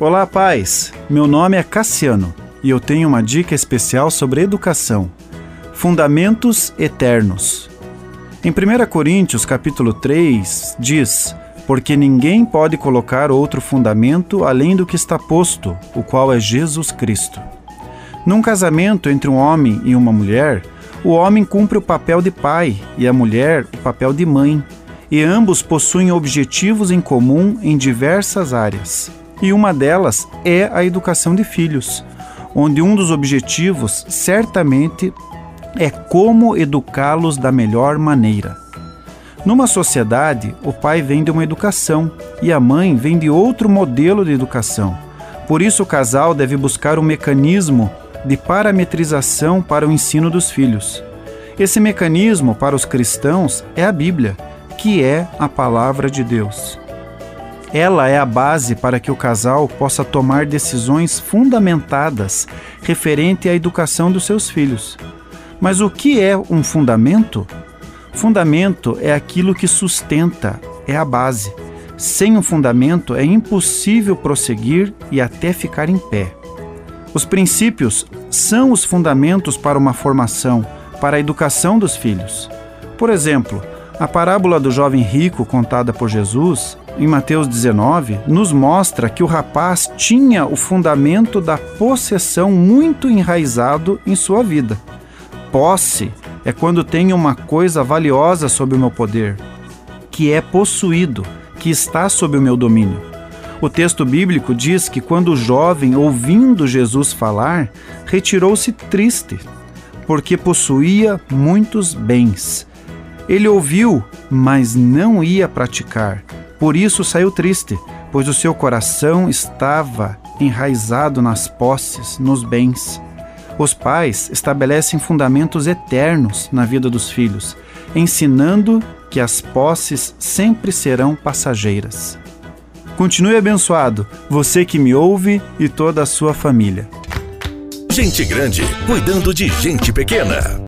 Olá, pais. Meu nome é Cassiano e eu tenho uma dica especial sobre educação. Fundamentos eternos. Em 1 Coríntios, capítulo 3, diz: Porque ninguém pode colocar outro fundamento além do que está posto, o qual é Jesus Cristo. Num casamento entre um homem e uma mulher, o homem cumpre o papel de pai e a mulher o papel de mãe, e ambos possuem objetivos em comum em diversas áreas e uma delas é a educação de filhos, onde um dos objetivos certamente é como educá-los da melhor maneira. Numa sociedade, o pai vem de uma educação e a mãe vem de outro modelo de educação. Por isso, o casal deve buscar um mecanismo de parametrização para o ensino dos filhos. Esse mecanismo para os cristãos é a Bíblia, que é a palavra de Deus. Ela é a base para que o casal possa tomar decisões fundamentadas referente à educação dos seus filhos. Mas o que é um fundamento? Fundamento é aquilo que sustenta, é a base. Sem um fundamento é impossível prosseguir e até ficar em pé. Os princípios são os fundamentos para uma formação, para a educação dos filhos. Por exemplo, a parábola do jovem rico contada por Jesus em Mateus 19, nos mostra que o rapaz tinha o fundamento da possessão muito enraizado em sua vida. Posse é quando tenho uma coisa valiosa sob o meu poder, que é possuído, que está sob o meu domínio. O texto bíblico diz que quando o jovem, ouvindo Jesus falar, retirou-se triste, porque possuía muitos bens. Ele ouviu, mas não ia praticar por isso saiu triste, pois o seu coração estava enraizado nas posses, nos bens. Os pais estabelecem fundamentos eternos na vida dos filhos, ensinando que as posses sempre serão passageiras. Continue abençoado, você que me ouve e toda a sua família. Gente grande cuidando de gente pequena.